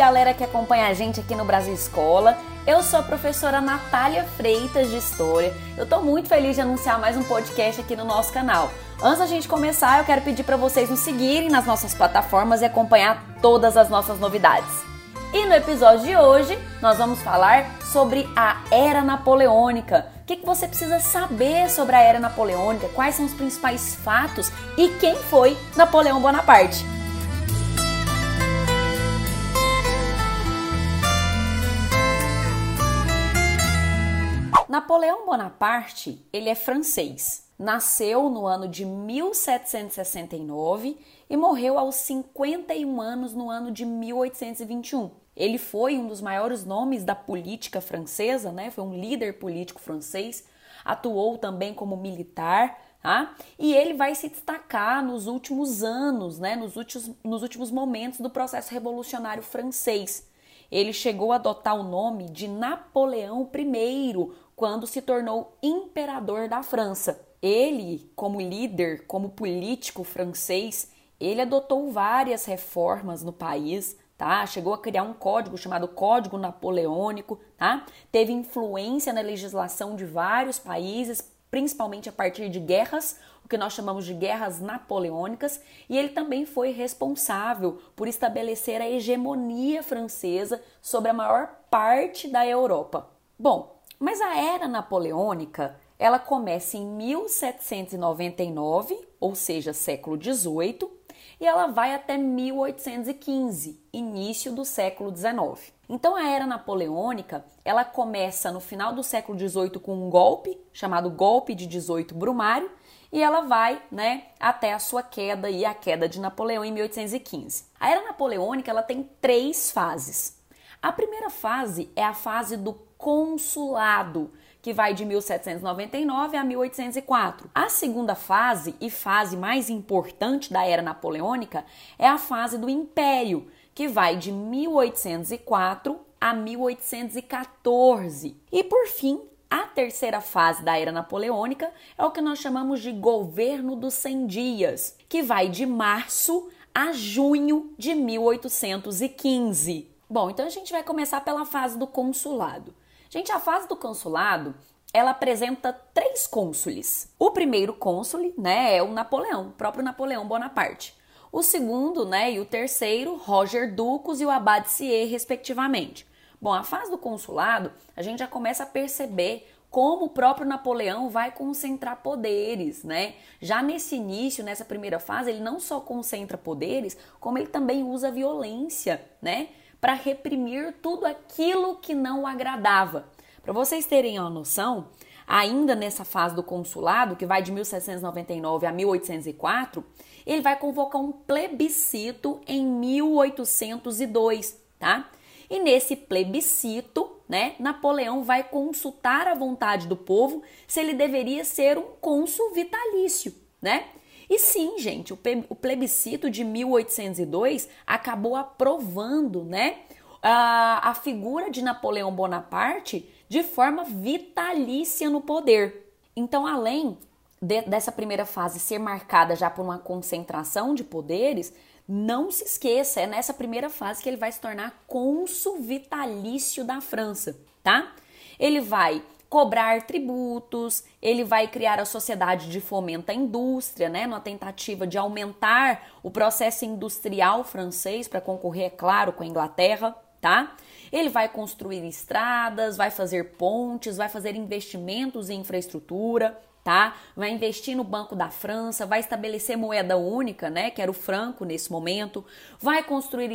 galera que acompanha a gente aqui no Brasil Escola. Eu sou a professora Natália Freitas de História. Eu tô muito feliz de anunciar mais um podcast aqui no nosso canal. Antes da gente começar, eu quero pedir para vocês nos seguirem nas nossas plataformas e acompanhar todas as nossas novidades. E no episódio de hoje, nós vamos falar sobre a Era Napoleônica. O que, que você precisa saber sobre a Era Napoleônica? Quais são os principais fatos e quem foi Napoleão Bonaparte? Napoleão Bonaparte, ele é francês. Nasceu no ano de 1769 e morreu aos 51 anos no ano de 1821. Ele foi um dos maiores nomes da política francesa, né? Foi um líder político francês, atuou também como militar, tá? E ele vai se destacar nos últimos anos, né? Nos últimos, nos últimos momentos do processo revolucionário francês. Ele chegou a adotar o nome de Napoleão I, quando se tornou imperador da França. Ele, como líder, como político francês, ele adotou várias reformas no país, tá? Chegou a criar um código chamado Código Napoleônico, tá? Teve influência na legislação de vários países, principalmente a partir de guerras, o que nós chamamos de guerras napoleônicas, e ele também foi responsável por estabelecer a hegemonia francesa sobre a maior parte da Europa. Bom, mas a era napoleônica, ela começa em 1799, ou seja, século 18, e ela vai até 1815, início do século 19. Então a era napoleônica, ela começa no final do século 18 com um golpe, chamado golpe de 18 Brumário, e ela vai, né, até a sua queda e a queda de Napoleão em 1815. A era napoleônica, ela tem três fases. A primeira fase é a fase do consulado, que vai de 1799 a 1804. A segunda fase e fase mais importante da era napoleônica é a fase do império, que vai de 1804 a 1814. E por fim, a terceira fase da era napoleônica é o que nós chamamos de governo dos 100 dias, que vai de março a junho de 1815. Bom, então a gente vai começar pela fase do consulado. Gente, a fase do consulado ela apresenta três cônsules. O primeiro cônsule, né, é o Napoleão, o próprio Napoleão Bonaparte. O segundo, né, e o terceiro, Roger Ducos e o Abad Sier, respectivamente. Bom, a fase do consulado, a gente já começa a perceber como o próprio Napoleão vai concentrar poderes, né? Já nesse início, nessa primeira fase, ele não só concentra poderes, como ele também usa violência, né? Para reprimir tudo aquilo que não o agradava. Para vocês terem uma noção, ainda nessa fase do consulado, que vai de 1799 a 1804, ele vai convocar um plebiscito em 1802, tá? E nesse plebiscito, né, Napoleão vai consultar a vontade do povo se ele deveria ser um cônsul vitalício, né? E sim, gente, o plebiscito de 1802 acabou aprovando, né, a, a figura de Napoleão Bonaparte de forma vitalícia no poder. Então, além de, dessa primeira fase ser marcada já por uma concentração de poderes, não se esqueça, é nessa primeira fase que ele vai se tornar cônsul vitalício da França, tá? Ele vai cobrar tributos, ele vai criar a sociedade de fomento à indústria, né, numa tentativa de aumentar o processo industrial francês para concorrer, é claro, com a Inglaterra, tá? Ele vai construir estradas, vai fazer pontes, vai fazer investimentos em infraestrutura, tá? Vai investir no Banco da França, vai estabelecer moeda única, né, que era o franco nesse momento, vai construir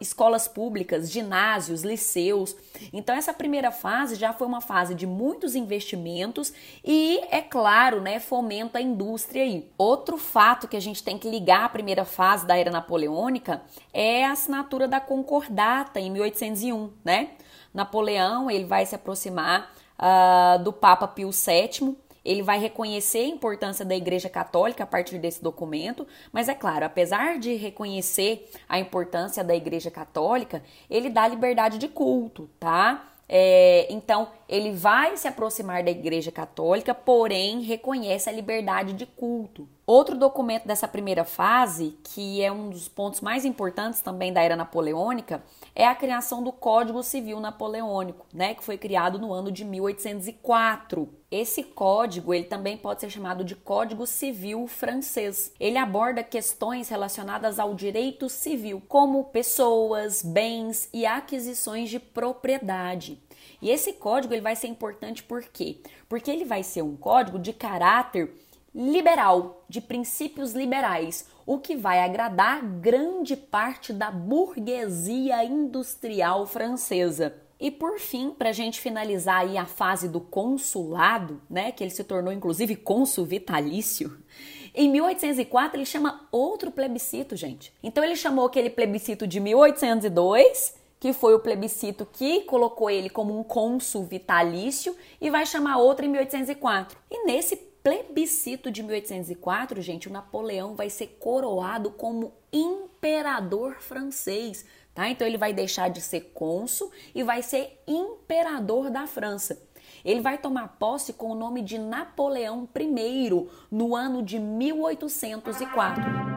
escolas públicas, ginásios, liceus. Então essa primeira fase já foi uma fase de muitos investimentos e é claro, né, fomenta a indústria aí. Outro fato que a gente tem que ligar à primeira fase da era napoleônica é a assinatura da concordata em 1801, né? Napoleão, ele vai se aproximar uh, do Papa Pio VII ele vai reconhecer a importância da Igreja Católica a partir desse documento, mas é claro, apesar de reconhecer a importância da Igreja Católica, ele dá liberdade de culto, tá? É, então, ele vai se aproximar da Igreja Católica, porém reconhece a liberdade de culto. Outro documento dessa primeira fase, que é um dos pontos mais importantes também da era napoleônica, é a criação do Código Civil Napoleônico, né, que foi criado no ano de 1804. Esse código, ele também pode ser chamado de Código Civil Francês. Ele aborda questões relacionadas ao direito civil, como pessoas, bens e aquisições de propriedade. E esse código ele vai ser importante por quê? Porque ele vai ser um código de caráter liberal, de princípios liberais, o que vai agradar grande parte da burguesia industrial francesa. E por fim, para a gente finalizar aí a fase do consulado, né, que ele se tornou inclusive cônsul vitalício, em 1804 ele chama outro plebiscito, gente. Então ele chamou aquele plebiscito de 1802, que foi o plebiscito que colocou ele como um cônsul vitalício, e vai chamar outro em 1804. E nesse plebiscito de 1804, gente, o Napoleão vai ser coroado como imperador francês, tá? Então ele vai deixar de ser cônsul e vai ser imperador da França. Ele vai tomar posse com o nome de Napoleão I no ano de 1804.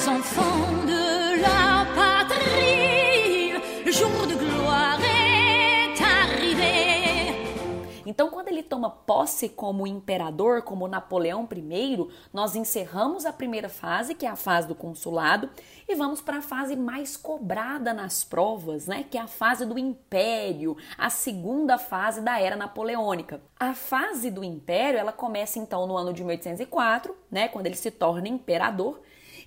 Allons enfants de la patrie, le jour de gloire então, quando ele toma posse como imperador, como Napoleão I, nós encerramos a primeira fase, que é a fase do consulado, e vamos para a fase mais cobrada nas provas, né, que é a fase do império, a segunda fase da era napoleônica. A fase do império, ela começa então no ano de 1804, né, quando ele se torna imperador,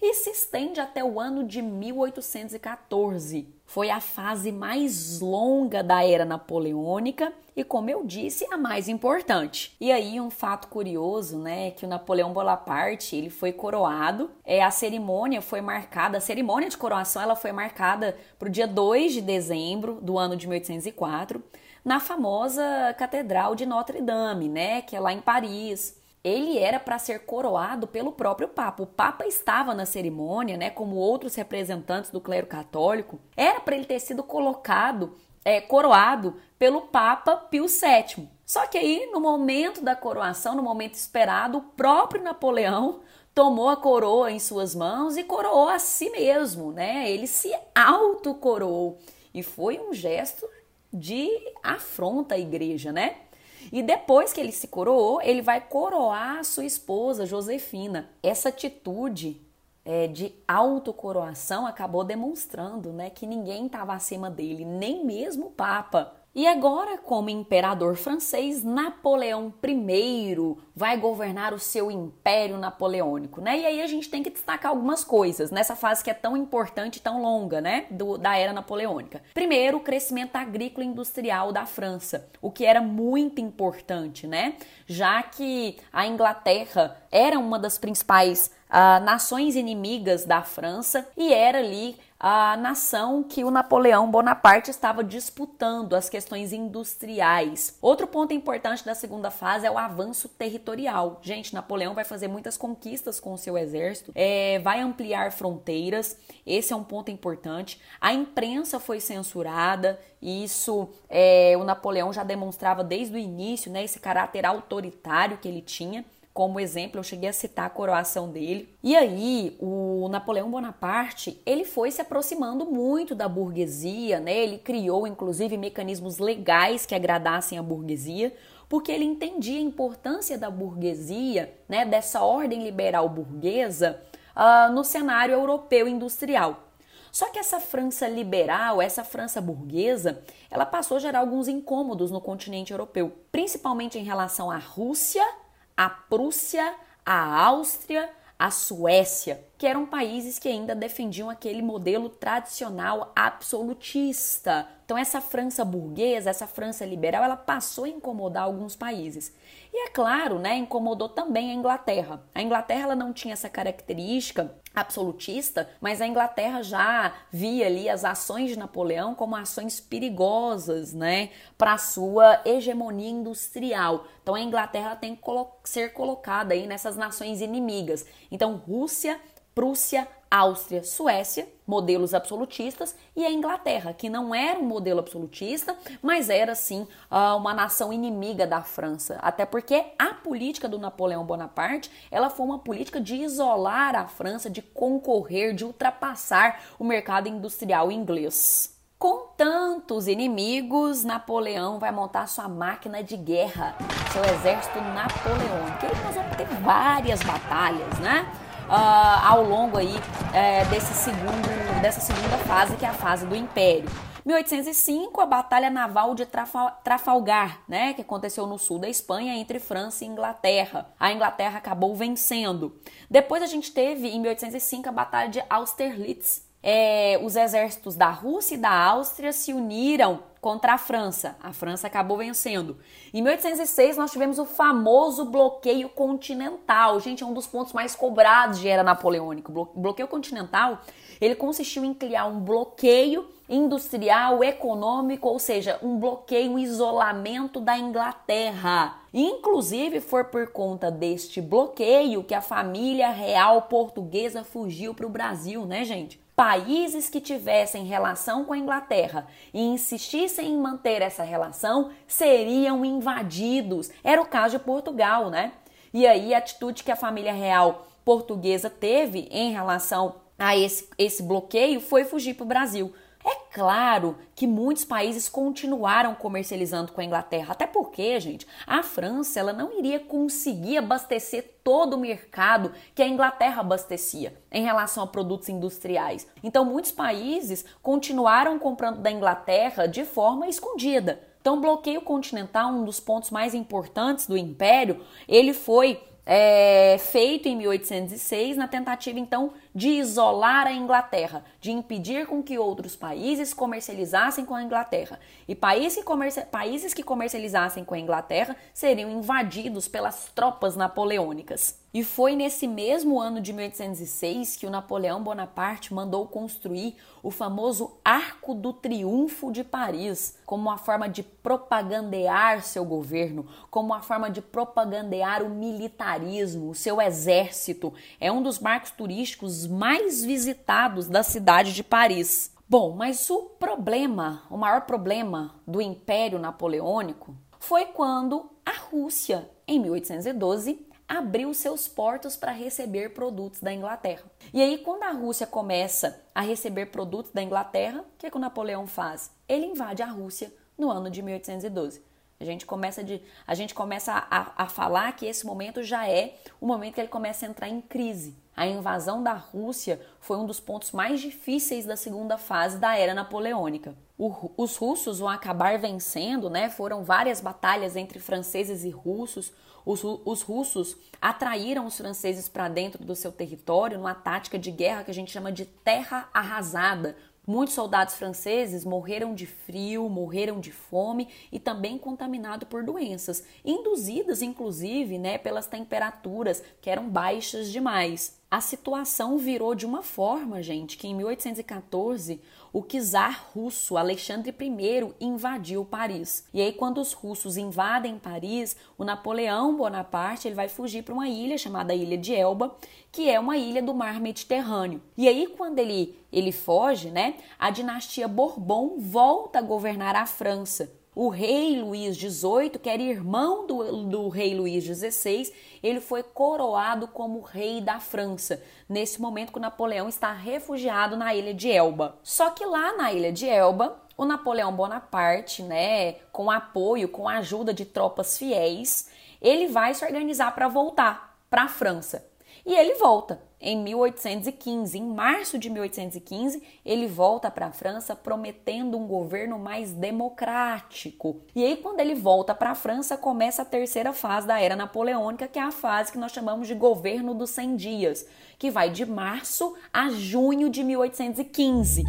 e se estende até o ano de 1814. Foi a fase mais longa da era napoleônica e, como eu disse, a mais importante. E aí um fato curioso, né, que o Napoleão Bonaparte, ele foi coroado, é a cerimônia foi marcada, a cerimônia de coroação, ela foi marcada para o dia 2 de dezembro do ano de 1804, na famosa Catedral de Notre Dame, né, que é lá em Paris ele era para ser coroado pelo próprio Papa. O Papa estava na cerimônia, né, como outros representantes do clero católico. Era para ele ter sido colocado, é, coroado pelo Papa Pio VII. Só que aí, no momento da coroação, no momento esperado, o próprio Napoleão tomou a coroa em suas mãos e coroou a si mesmo, né? Ele se autocoroou e foi um gesto de afronta à igreja, né? E depois que ele se coroou, ele vai coroar a sua esposa, Josefina. Essa atitude é, de autocoroação acabou demonstrando né, que ninguém estava acima dele, nem mesmo o Papa. E agora, como imperador francês, Napoleão I vai governar o seu império napoleônico, né? E aí a gente tem que destacar algumas coisas nessa fase que é tão importante e tão longa, né, do, da era napoleônica. Primeiro, o crescimento agrícola e industrial da França, o que era muito importante, né? Já que a Inglaterra era uma das principais uh, nações inimigas da França e era ali a nação que o Napoleão Bonaparte estava disputando, as questões industriais. Outro ponto importante da segunda fase é o avanço territorial. Gente, Napoleão vai fazer muitas conquistas com o seu exército, é, vai ampliar fronteiras, esse é um ponto importante. A imprensa foi censurada, e isso é, o Napoleão já demonstrava desde o início, né, esse caráter autoritário que ele tinha. Como exemplo, eu cheguei a citar a coroação dele. E aí, o Napoleão Bonaparte, ele foi se aproximando muito da burguesia, né? Ele criou inclusive mecanismos legais que agradassem a burguesia, porque ele entendia a importância da burguesia, né, dessa ordem liberal burguesa, uh, no cenário europeu industrial. Só que essa França liberal, essa França burguesa, ela passou a gerar alguns incômodos no continente europeu, principalmente em relação à Rússia a Prússia, a Áustria, a Suécia, que eram países que ainda defendiam aquele modelo tradicional absolutista. Então essa França burguesa, essa França liberal, ela passou a incomodar alguns países. E é claro, né, incomodou também a Inglaterra. A Inglaterra ela não tinha essa característica absolutista, mas a Inglaterra já via ali as ações de Napoleão como ações perigosas, né, para sua hegemonia industrial. Então a Inglaterra tem que ser colocada aí nessas nações inimigas. Então Rússia, Prússia, Áustria, Suécia, modelos absolutistas, e a Inglaterra, que não era um modelo absolutista, mas era sim ah, uma nação inimiga da França. Até porque a política do Napoleão Bonaparte, ela foi uma política de isolar a França, de concorrer, de ultrapassar o mercado industrial inglês. Com tantos inimigos, Napoleão vai montar sua máquina de guerra, seu exército napoleônico. E nós vamos ter várias batalhas, né? Uh, ao longo aí é, desse segundo, dessa segunda fase, que é a fase do Império. 1805, a Batalha Naval de Trafalgar, né, que aconteceu no sul da Espanha entre França e Inglaterra. A Inglaterra acabou vencendo. Depois a gente teve, em 1805, a Batalha de Austerlitz, é, os exércitos da Rússia e da Áustria se uniram contra a França. A França acabou vencendo. Em 1806, nós tivemos o famoso bloqueio continental. Gente, é um dos pontos mais cobrados de era napoleônico. O bloqueio continental, ele consistiu em criar um bloqueio industrial, econômico, ou seja, um bloqueio, um isolamento da Inglaterra. Inclusive, foi por conta deste bloqueio que a família real portuguesa fugiu para o Brasil, né, gente? Países que tivessem relação com a Inglaterra e insistissem em manter essa relação seriam invadidos. Era o caso de Portugal, né? E aí a atitude que a família real portuguesa teve em relação a esse, esse bloqueio foi fugir para o Brasil. Claro que muitos países continuaram comercializando com a Inglaterra, até porque, gente, a França ela não iria conseguir abastecer todo o mercado que a Inglaterra abastecia em relação a produtos industriais. Então, muitos países continuaram comprando da Inglaterra de forma escondida. Então, o bloqueio continental, um dos pontos mais importantes do império, ele foi é, feito em 1806 na tentativa então de isolar a Inglaterra, de impedir com que outros países comercializassem com a Inglaterra. E países que, países que comercializassem com a Inglaterra seriam invadidos pelas tropas napoleônicas. E foi nesse mesmo ano de 1806 que o Napoleão Bonaparte mandou construir o famoso Arco do Triunfo de Paris, como uma forma de propagandear seu governo, como uma forma de propagandear o militarismo, o seu exército. É um dos marcos turísticos mais visitados da cidade de Paris. Bom, mas o problema, o maior problema do Império Napoleônico foi quando a Rússia, em 1812, abriu seus portos para receber produtos da Inglaterra. E aí, quando a Rússia começa a receber produtos da Inglaterra, o que, é que o Napoleão faz? Ele invade a Rússia no ano de 1812. A gente começa, de, a, gente começa a, a falar que esse momento já é o momento que ele começa a entrar em crise. A invasão da Rússia foi um dos pontos mais difíceis da segunda fase da era napoleônica. O, os russos vão acabar vencendo, né? Foram várias batalhas entre franceses e russos. Os, os russos atraíram os franceses para dentro do seu território numa tática de guerra que a gente chama de terra arrasada, Muitos soldados franceses morreram de frio, morreram de fome e também contaminados por doenças, induzidas inclusive né, pelas temperaturas que eram baixas demais. A situação virou de uma forma, gente, que em 1814 o czar russo Alexandre I invadiu Paris. E aí, quando os russos invadem Paris, o Napoleão Bonaparte ele vai fugir para uma ilha chamada Ilha de Elba, que é uma ilha do mar Mediterrâneo. E aí, quando ele, ele foge, né, a dinastia Bourbon volta a governar a França. O rei Luís XVIII, que era irmão do, do rei Luís XVI, ele foi coroado como rei da França, nesse momento que o Napoleão está refugiado na ilha de Elba. Só que lá na ilha de Elba, o Napoleão Bonaparte, né, com apoio, com a ajuda de tropas fiéis, ele vai se organizar para voltar para a França. E ele volta em 1815. Em março de 1815, ele volta para a França prometendo um governo mais democrático. E aí, quando ele volta para a França, começa a terceira fase da era napoleônica, que é a fase que nós chamamos de governo dos 100 dias, que vai de março a junho de 1815.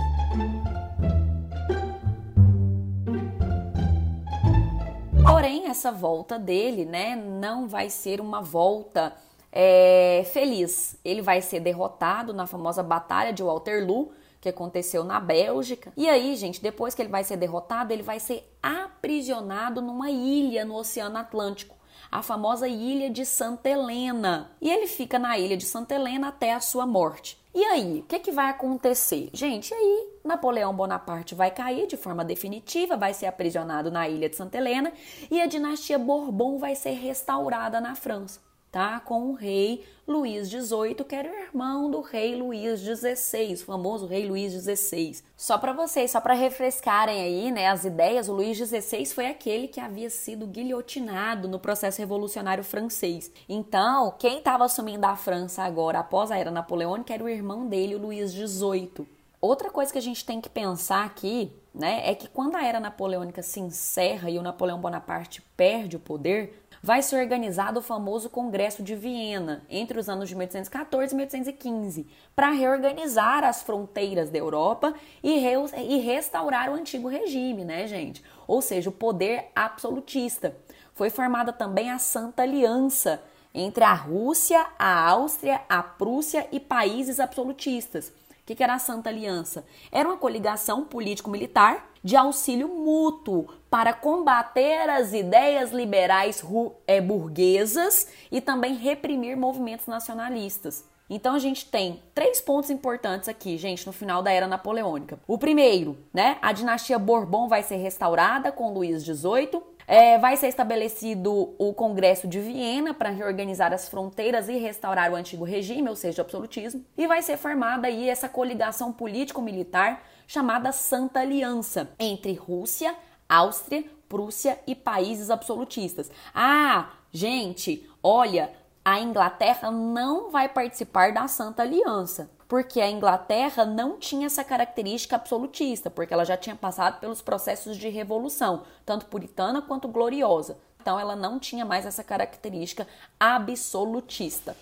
Porém, essa volta dele, né, não vai ser uma volta é, feliz. Ele vai ser derrotado na famosa Batalha de Waterloo, que aconteceu na Bélgica. E aí, gente, depois que ele vai ser derrotado, ele vai ser aprisionado numa ilha no Oceano Atlântico, a famosa ilha de Santa Helena. E ele fica na ilha de Santa Helena até a sua morte. E aí, o que, que vai acontecer? Gente, aí Napoleão Bonaparte vai cair de forma definitiva, vai ser aprisionado na ilha de Santa Helena e a dinastia Bourbon vai ser restaurada na França tá? Com o rei Luís XVIII, que era irmão do rei Luís XVI, o famoso rei Luís XVI. Só para vocês, só para refrescarem aí, né, as ideias, o Luís XVI foi aquele que havia sido guilhotinado no processo revolucionário francês. Então, quem estava assumindo a França agora após a era napoleônica era o irmão dele, o Luís XVIII. Outra coisa que a gente tem que pensar aqui, né, é que quando a era napoleônica se encerra e o Napoleão Bonaparte perde o poder, vai ser organizado o famoso Congresso de Viena entre os anos de 1814 e 1815 para reorganizar as fronteiras da Europa e, re e restaurar o antigo regime, né, gente? Ou seja, o poder absolutista. Foi formada também a Santa Aliança entre a Rússia, a Áustria, a Prússia e países absolutistas o que, era a Santa Aliança? Era uma coligação político-militar de auxílio mútuo para combater as ideias liberais é, burguesas e também reprimir movimentos nacionalistas. Então a gente tem três pontos importantes aqui, gente, no final da era napoleônica. O primeiro, né, a dinastia Bourbon vai ser restaurada com Luís XVIII. É, vai ser estabelecido o Congresso de Viena para reorganizar as fronteiras e restaurar o antigo regime, ou seja, o absolutismo, e vai ser formada aí essa coligação político-militar chamada Santa Aliança entre Rússia, Áustria, Prússia e países absolutistas. Ah, gente, olha, a Inglaterra não vai participar da Santa Aliança porque a Inglaterra não tinha essa característica absolutista, porque ela já tinha passado pelos processos de revolução, tanto puritana quanto gloriosa. Então ela não tinha mais essa característica absolutista.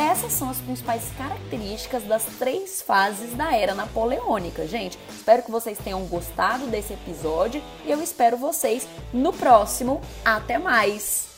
Essas são as principais características das três fases da era napoleônica, gente. Espero que vocês tenham gostado desse episódio e eu espero vocês no próximo. Até mais!